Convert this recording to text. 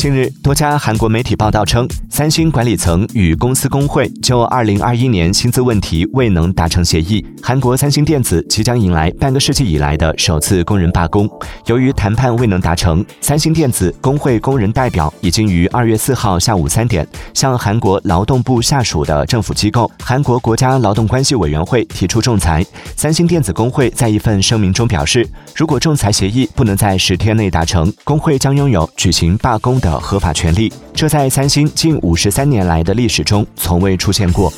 近日，多家韩国媒体报道称，三星管理层与公司工会就2021年薪资问题未能达成协议。韩国三星电子即将迎来半个世纪以来的首次工人罢工。由于谈判未能达成，三星电子工会工人代表已经于2月4号下午三点向韩国劳动部下属的政府机构韩国国家劳动关系委员会提出仲裁。三星电子工会在一份声明中表示，如果仲裁协议不能在十天内达成，工会将拥有举行罢工的。的合法权利，这在三星近五十三年来的历史中从未出现过。